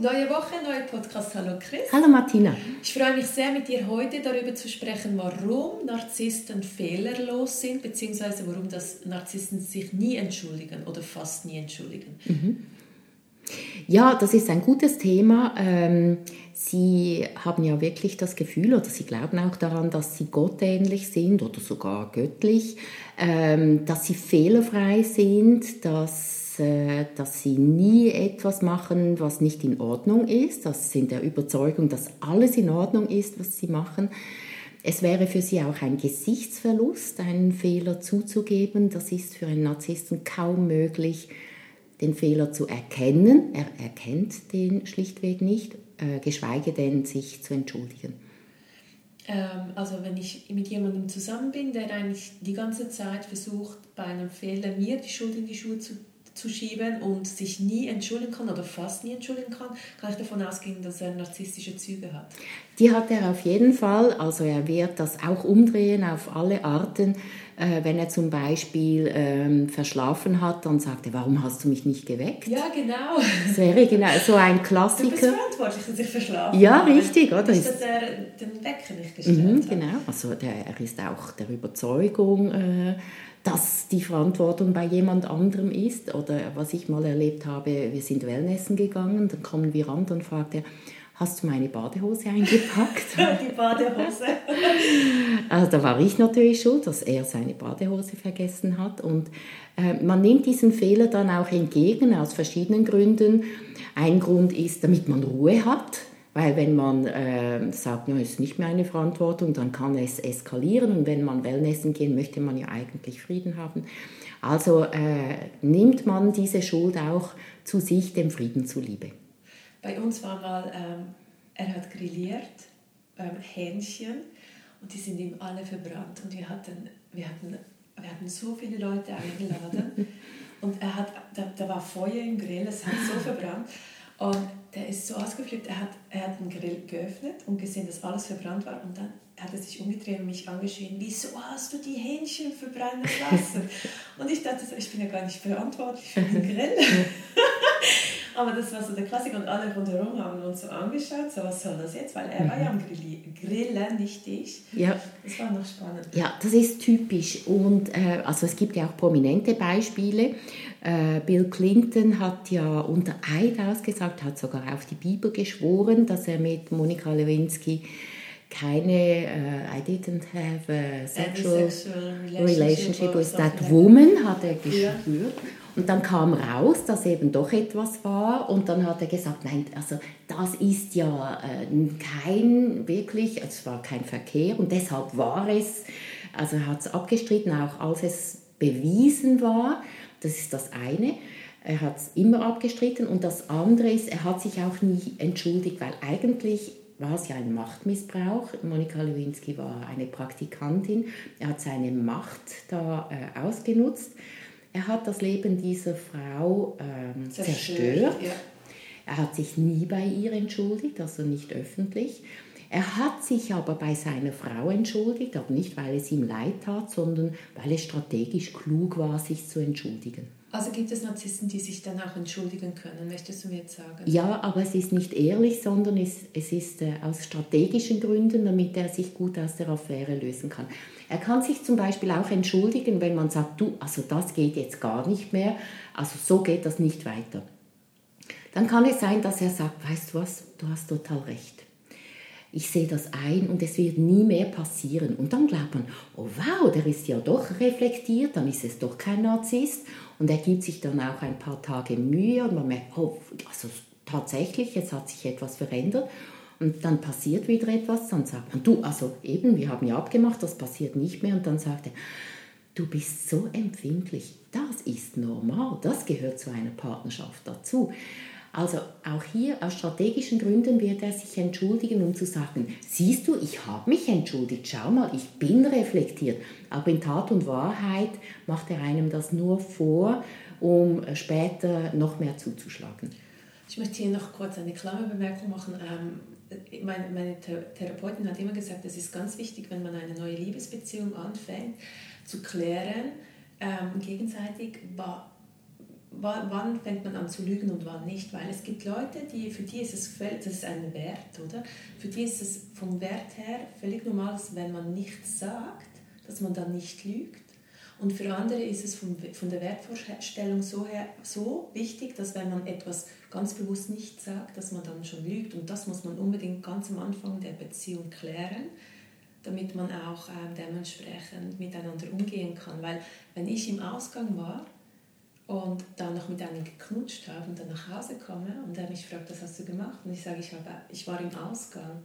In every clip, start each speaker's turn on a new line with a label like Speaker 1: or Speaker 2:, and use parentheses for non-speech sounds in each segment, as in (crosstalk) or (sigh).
Speaker 1: Neue Woche, neuer Podcast. Hallo Chris.
Speaker 2: Hallo Martina.
Speaker 1: Ich freue mich sehr, mit dir heute darüber zu sprechen, warum Narzissten fehlerlos sind, beziehungsweise warum das Narzissten sich nie entschuldigen oder fast nie entschuldigen.
Speaker 2: Mhm. Ja, das ist ein gutes Thema. Ähm, sie haben ja wirklich das Gefühl oder sie glauben auch daran, dass sie gottähnlich sind oder sogar göttlich, ähm, dass sie fehlerfrei sind, dass äh, dass sie nie etwas machen, was nicht in Ordnung ist. Das sind der Überzeugung, dass alles in Ordnung ist, was sie machen. Es wäre für sie auch ein Gesichtsverlust, einen Fehler zuzugeben. Das ist für einen Narzissten kaum möglich, den Fehler zu erkennen. Er erkennt den schlichtweg nicht, äh, geschweige denn sich zu entschuldigen.
Speaker 1: Ähm, also wenn ich mit jemandem zusammen bin, der eigentlich die ganze Zeit versucht, bei einem Fehler mir die Schuld in die Schuhe zu zu schieben und sich nie entschuldigen kann oder fast nie entschuldigen kann, kann ich davon ausgehen, dass er narzisstische Züge hat.
Speaker 2: Die hat er auf jeden Fall. Also er wird das auch umdrehen auf alle Arten. Äh, wenn er zum Beispiel ähm, verschlafen hat, dann sagt er, warum hast du mich nicht geweckt?
Speaker 1: Ja, genau.
Speaker 2: Das wäre genau so ein Klassiker. Du bist
Speaker 1: verantwortlich, dass ich verschlafen
Speaker 2: Ja, richtig. Oder?
Speaker 1: Nicht, dass er den Wecker nicht gestellt mhm, hat.
Speaker 2: Genau, also der, er ist auch der Überzeugung, äh, dass die Verantwortung bei jemand anderem ist. Oder was ich mal erlebt habe, wir sind Wellnessen gegangen, dann kommen wir an, dann fragt er, hast du meine Badehose eingepackt? (laughs)
Speaker 1: die Badehose. (laughs)
Speaker 2: also da war ich natürlich schuld, dass er seine Badehose vergessen hat. Und äh, man nimmt diesen Fehler dann auch entgegen aus verschiedenen Gründen. Ein Grund ist, damit man Ruhe hat. Weil wenn man äh, sagt, es ist nicht mehr eine Verantwortung, dann kann es eskalieren und wenn man Wellnessen gehen, möchte man ja eigentlich Frieden haben. Also äh, nimmt man diese Schuld auch zu sich, dem Frieden zuliebe.
Speaker 1: Bei uns war mal, ähm, er hat grilliert, ähm, Hähnchen und die sind ihm alle verbrannt und wir hatten, wir hatten, wir hatten so viele Leute eingeladen (laughs) und er hat, da, da war Feuer im Grill, es hat so verbrannt und der ist so ausgeflippt, er hat, er hat den Grill geöffnet und gesehen, dass alles verbrannt war und dann hat er sich umgedreht und mich angeschrien, wieso hast du die Hähnchen verbrennen lassen? (laughs) und ich dachte, ich bin ja gar nicht verantwortlich für den Grill. (laughs) Aber das war so der Klassiker und alle rundherum haben uns so angeschaut, so was soll das jetzt? Weil er mhm. war ja am Grillen, nicht ich.
Speaker 2: Ja.
Speaker 1: Das war noch spannend.
Speaker 2: Ja, das ist typisch und äh, also es gibt ja auch prominente Beispiele. Äh, Bill Clinton hat ja unter Eid ausgesagt, hat sogar auf die Bibel geschworen, dass er mit Monika Lewinsky keine, uh, I didn't have a sexual, sexual relationship, relationship with that woman, hat er geschwört. Ja. Und dann kam raus, dass eben doch etwas war und dann hat er gesagt, nein, also das ist ja äh, kein wirklich, es war kein Verkehr und deshalb war es, also er hat es abgestritten, auch als es bewiesen war, das ist das eine. Er hat es immer abgestritten und das andere ist, er hat sich auch nie entschuldigt, weil eigentlich war es ja ein Machtmissbrauch. Monika Lewinsky war eine Praktikantin. Er hat seine Macht da äh, ausgenutzt. Er hat das Leben dieser Frau ähm, zerstört. zerstört. Ja. Er hat sich nie bei ihr entschuldigt, also nicht öffentlich. Er hat sich aber bei seiner Frau entschuldigt, aber nicht, weil es ihm leid tat, sondern weil es strategisch klug war, sich zu entschuldigen.
Speaker 1: Also gibt es Narzissten, die sich dann auch entschuldigen können, möchtest du mir jetzt sagen?
Speaker 2: Ja, aber es ist nicht ehrlich, sondern es, es ist äh, aus strategischen Gründen, damit er sich gut aus der Affäre lösen kann. Er kann sich zum Beispiel auch entschuldigen, wenn man sagt, du, also das geht jetzt gar nicht mehr, also so geht das nicht weiter. Dann kann es sein, dass er sagt, weißt du was, du hast total recht ich sehe das ein und es wird nie mehr passieren. Und dann glaubt man, oh wow, der ist ja doch reflektiert, dann ist es doch kein Narzisst. Und er gibt sich dann auch ein paar Tage Mühe und man merkt, oh, also tatsächlich, es hat sich etwas verändert. Und dann passiert wieder etwas, dann sagt man, du, also eben, wir haben ja abgemacht, das passiert nicht mehr. Und dann sagt er, du bist so empfindlich, das ist normal, das gehört zu einer Partnerschaft dazu. Also auch hier aus strategischen Gründen wird er sich entschuldigen, um zu sagen, siehst du, ich habe mich entschuldigt, schau mal, ich bin reflektiert. Aber in Tat und Wahrheit macht er einem das nur vor, um später noch mehr zuzuschlagen.
Speaker 1: Ich möchte hier noch kurz eine Klammerbemerkung machen. Ähm, meine, Therapeutin hat immer gesagt, es ist ganz wichtig, wenn man eine neue Liebesbeziehung anfängt, zu klären, ähm, gegenseitig, wann fängt man an zu lügen und wann nicht. Weil es gibt Leute, die, für die ist es das ist ein Wert, oder? Für die ist es vom Wert her völlig normal, wenn man nichts sagt, dass man dann nicht lügt. Und für andere ist es von, von der Wertvorstellung so, her, so wichtig, dass wenn man etwas ganz bewusst nicht sagt, dass man dann schon lügt. Und das muss man unbedingt ganz am Anfang der Beziehung klären, damit man auch äh, dementsprechend miteinander umgehen kann. Weil wenn ich im Ausgang war und dann noch mit einem geknutscht habe und dann nach Hause komme und er mich fragt, was hast du gemacht? Und ich sage, ich, habe, ich war im Ausgang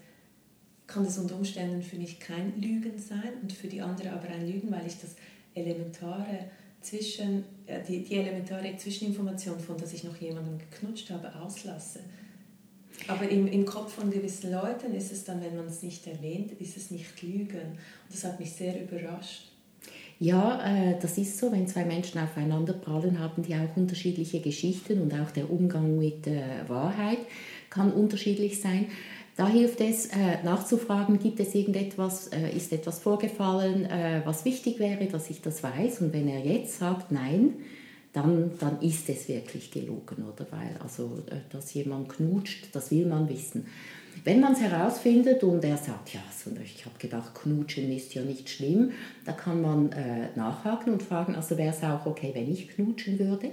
Speaker 1: kann das unter Umständen für mich kein Lügen sein und für die andere aber ein Lügen, weil ich das elementare zwischen, äh, die, die elementare Zwischeninformation von, dass ich noch jemanden geknutscht habe, auslasse. Aber im, im Kopf von gewissen Leuten ist es dann, wenn man es nicht erwähnt, ist es nicht Lügen. Und das hat mich sehr überrascht.
Speaker 2: Ja, äh, das ist so, wenn zwei Menschen aufeinander prallen, haben die auch unterschiedliche Geschichten und auch der Umgang mit äh, Wahrheit kann unterschiedlich sein. Da hilft es äh, nachzufragen, gibt es irgendetwas, äh, ist etwas vorgefallen, äh, was wichtig wäre, dass ich das weiß. Und wenn er jetzt sagt nein, dann, dann ist es wirklich gelogen, oder? Weil, also, äh, dass jemand knutscht, das will man wissen. Wenn man es herausfindet und er sagt, ja, ich habe gedacht, knutschen ist ja nicht schlimm, da kann man äh, nachhaken und fragen, also wäre es auch okay, wenn ich knutschen würde?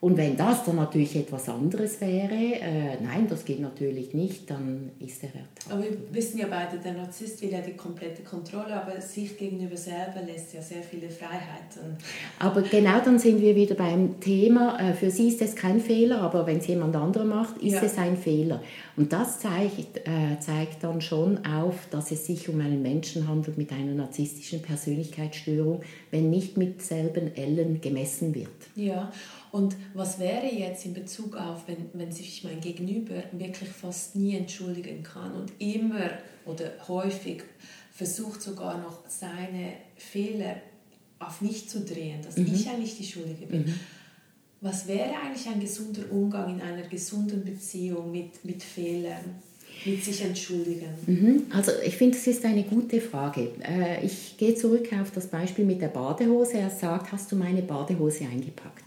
Speaker 2: Und wenn das dann natürlich etwas anderes wäre, äh, nein, das geht natürlich nicht, dann ist er ertappt.
Speaker 1: Aber wir wissen ja beide, der Narzisst will ja die komplette Kontrolle, aber sich gegenüber selber lässt ja sehr viele Freiheiten.
Speaker 2: Aber genau dann sind wir wieder beim Thema, äh, für sie ist es kein Fehler, aber wenn es jemand anderer macht, ist ja. es ein Fehler. Und das zeigt, äh, zeigt dann schon auf, dass es sich um einen Menschen handelt mit einer narzisstischen Persönlichkeitsstörung, wenn nicht mit selben Ellen gemessen wird.
Speaker 1: Ja, und was wäre jetzt in Bezug auf, wenn, wenn sich mein Gegenüber wirklich fast nie entschuldigen kann und immer oder häufig versucht sogar noch seine Fehler auf mich zu drehen, dass mhm. ich eigentlich die Schuldige bin. Mhm. Was wäre eigentlich ein gesunder Umgang in einer gesunden Beziehung mit, mit Fehlern? mit sich entschuldigen?
Speaker 2: Mhm. Also ich finde, das ist eine gute Frage. Äh, ich gehe zurück auf das Beispiel mit der Badehose. Er sagt, hast du meine Badehose eingepackt?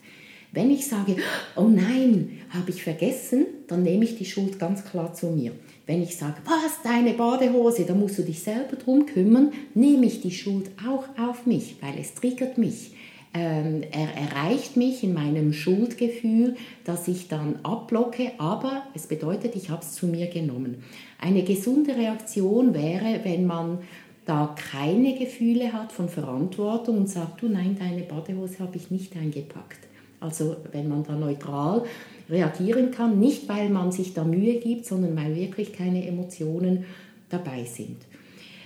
Speaker 2: Wenn ich sage, oh nein, habe ich vergessen, dann nehme ich die Schuld ganz klar zu mir. Wenn ich sage, was, deine Badehose, da musst du dich selber drum kümmern, nehme ich die Schuld auch auf mich, weil es triggert mich. Ähm, er erreicht mich in meinem Schuldgefühl, dass ich dann abblocke, aber es bedeutet, ich habe es zu mir genommen. Eine gesunde Reaktion wäre, wenn man da keine Gefühle hat von Verantwortung und sagt, du nein, deine Badehose habe ich nicht eingepackt. Also wenn man da neutral reagieren kann, nicht weil man sich da Mühe gibt, sondern weil wirklich keine Emotionen dabei sind.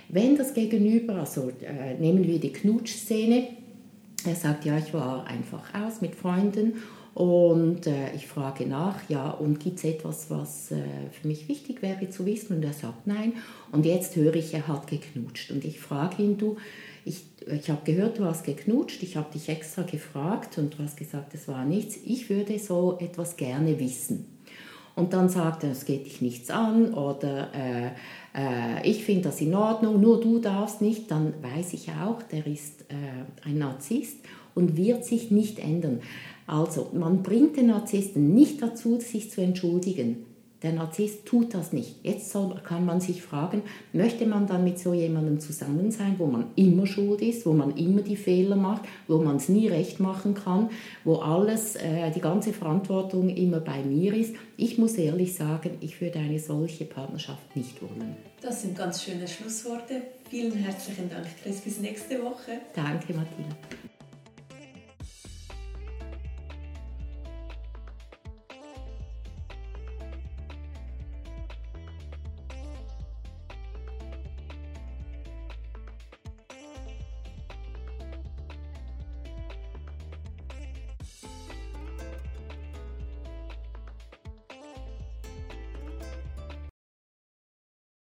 Speaker 2: Wenn das Gegenüber, also äh, nehmen wir die Knutschszene, er sagt, ja, ich war einfach aus mit Freunden und äh, ich frage nach, ja, und gibt es etwas, was äh, für mich wichtig wäre zu wissen? Und er sagt nein. Und jetzt höre ich, er hat geknutscht. Und ich frage ihn, du, ich, ich habe gehört, du hast geknutscht, ich habe dich extra gefragt und du hast gesagt, es war nichts. Ich würde so etwas gerne wissen. Und dann sagt er, es geht dich nichts an oder äh, äh, ich finde das in Ordnung, nur du darfst nicht, dann weiß ich auch, der ist äh, ein Narzisst und wird sich nicht ändern. Also man bringt den Narzissten nicht dazu, sich zu entschuldigen. Der Narzisst tut das nicht. Jetzt soll, kann man sich fragen, möchte man dann mit so jemandem zusammen sein, wo man immer schuld ist, wo man immer die Fehler macht, wo man es nie recht machen kann, wo alles, äh, die ganze Verantwortung immer bei mir ist. Ich muss ehrlich sagen, ich würde eine solche Partnerschaft nicht wollen.
Speaker 1: Das sind ganz schöne Schlussworte. Vielen herzlichen Dank, Chris. Bis nächste Woche.
Speaker 2: Danke, Martina.